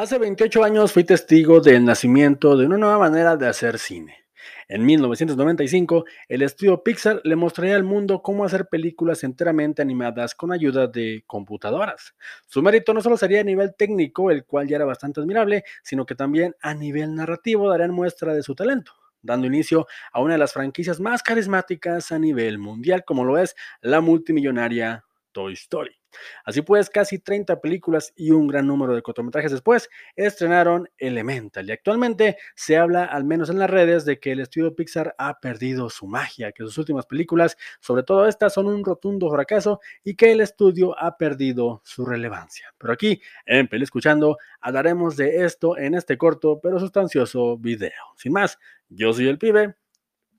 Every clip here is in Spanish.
Hace 28 años fui testigo del nacimiento de una nueva manera de hacer cine. En 1995, el estudio Pixar le mostraría al mundo cómo hacer películas enteramente animadas con ayuda de computadoras. Su mérito no solo sería a nivel técnico, el cual ya era bastante admirable, sino que también a nivel narrativo darían muestra de su talento dando inicio a una de las franquicias más carismáticas a nivel mundial, como lo es la multimillonaria Toy Story. Así pues, casi 30 películas y un gran número de cortometrajes después, estrenaron Elemental y actualmente se habla, al menos en las redes, de que el estudio Pixar ha perdido su magia, que sus últimas películas, sobre todo estas, son un rotundo fracaso y que el estudio ha perdido su relevancia. Pero aquí, en Peli Escuchando, hablaremos de esto en este corto pero sustancioso video. Sin más, yo soy el pibe,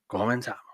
comenzamos.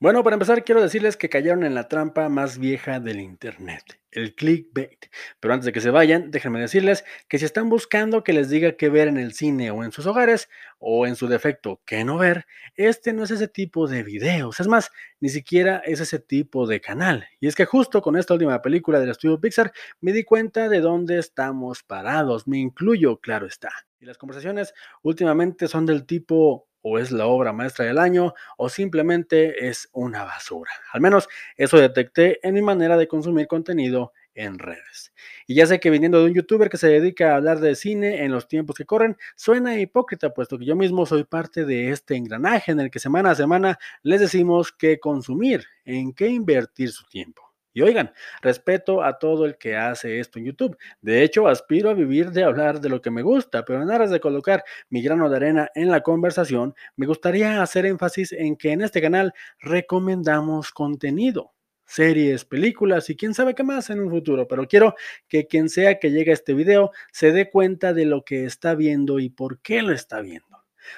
Bueno, para empezar, quiero decirles que cayeron en la trampa más vieja del Internet, el clickbait. Pero antes de que se vayan, déjenme decirles que si están buscando que les diga qué ver en el cine o en sus hogares, o en su defecto, qué no ver, este no es ese tipo de videos. Es más, ni siquiera es ese tipo de canal. Y es que justo con esta última película del estudio Pixar me di cuenta de dónde estamos parados. Me incluyo, claro está. Y las conversaciones últimamente son del tipo, o es la obra maestra del año o simplemente es una basura. Al menos eso detecté en mi manera de consumir contenido en redes. Y ya sé que viniendo de un youtuber que se dedica a hablar de cine en los tiempos que corren, suena hipócrita, puesto que yo mismo soy parte de este engranaje en el que semana a semana les decimos qué consumir, en qué invertir su tiempo. Y oigan, respeto a todo el que hace esto en YouTube. De hecho, aspiro a vivir de hablar de lo que me gusta, pero en aras de colocar mi grano de arena en la conversación, me gustaría hacer énfasis en que en este canal recomendamos contenido series, películas y quién sabe qué más en un futuro, pero quiero que quien sea que llegue a este video se dé cuenta de lo que está viendo y por qué lo está viendo.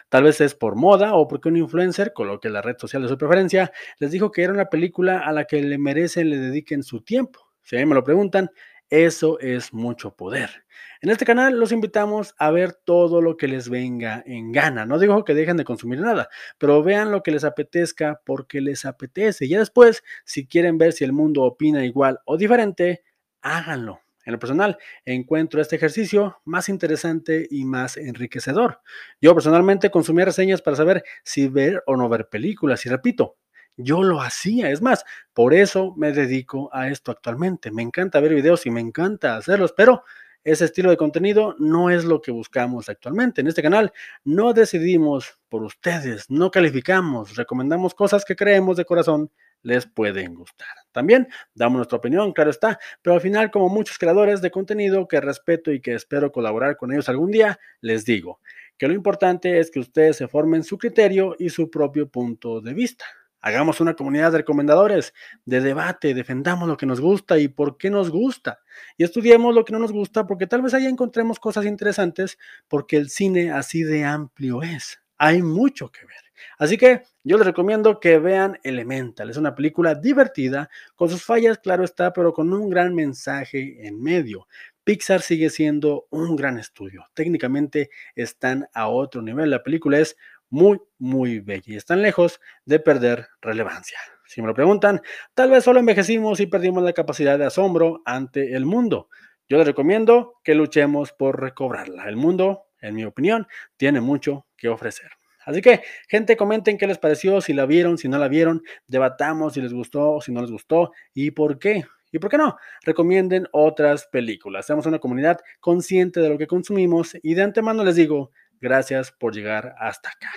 Tal vez es por moda o porque un influencer, coloque la red social de su preferencia, les dijo que era una película a la que le merecen, le dediquen su tiempo. Si me lo preguntan, eso es mucho poder. En este canal los invitamos a ver todo lo que les venga en gana. No digo que dejen de consumir nada, pero vean lo que les apetezca porque les apetece. Y después, si quieren ver si el mundo opina igual o diferente, háganlo. En lo personal, encuentro este ejercicio más interesante y más enriquecedor. Yo personalmente consumía reseñas para saber si ver o no ver películas. Y repito, yo lo hacía. Es más, por eso me dedico a esto actualmente. Me encanta ver videos y me encanta hacerlos, pero ese estilo de contenido no es lo que buscamos actualmente. En este canal no decidimos por ustedes, no calificamos, recomendamos cosas que creemos de corazón les pueden gustar. También damos nuestra opinión, claro está, pero al final, como muchos creadores de contenido que respeto y que espero colaborar con ellos algún día, les digo que lo importante es que ustedes se formen su criterio y su propio punto de vista. Hagamos una comunidad de recomendadores, de debate, defendamos lo que nos gusta y por qué nos gusta. Y estudiemos lo que no nos gusta porque tal vez ahí encontremos cosas interesantes porque el cine así de amplio es. Hay mucho que ver. Así que yo les recomiendo que vean Elemental. Es una película divertida, con sus fallas, claro está, pero con un gran mensaje en medio. Pixar sigue siendo un gran estudio. Técnicamente están a otro nivel. La película es muy, muy bella y están lejos de perder relevancia. Si me lo preguntan, tal vez solo envejecimos y perdimos la capacidad de asombro ante el mundo. Yo les recomiendo que luchemos por recobrarla. El mundo, en mi opinión, tiene mucho que ofrecer. Así que, gente, comenten qué les pareció, si la vieron, si no la vieron, debatamos si les gustó si no les gustó y por qué. ¿Y por qué no? Recomienden otras películas. Seamos una comunidad consciente de lo que consumimos y de antemano les digo, gracias por llegar hasta acá.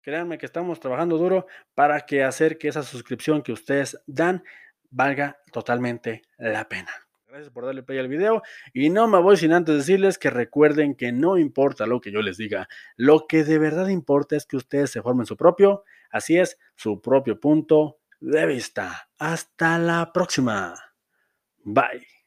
Créanme que estamos trabajando duro para que hacer que esa suscripción que ustedes dan valga totalmente la pena. Gracias por darle play al video y no me voy sin antes decirles que recuerden que no importa lo que yo les diga, lo que de verdad importa es que ustedes se formen su propio, así es, su propio punto de vista. Hasta la próxima. Bye.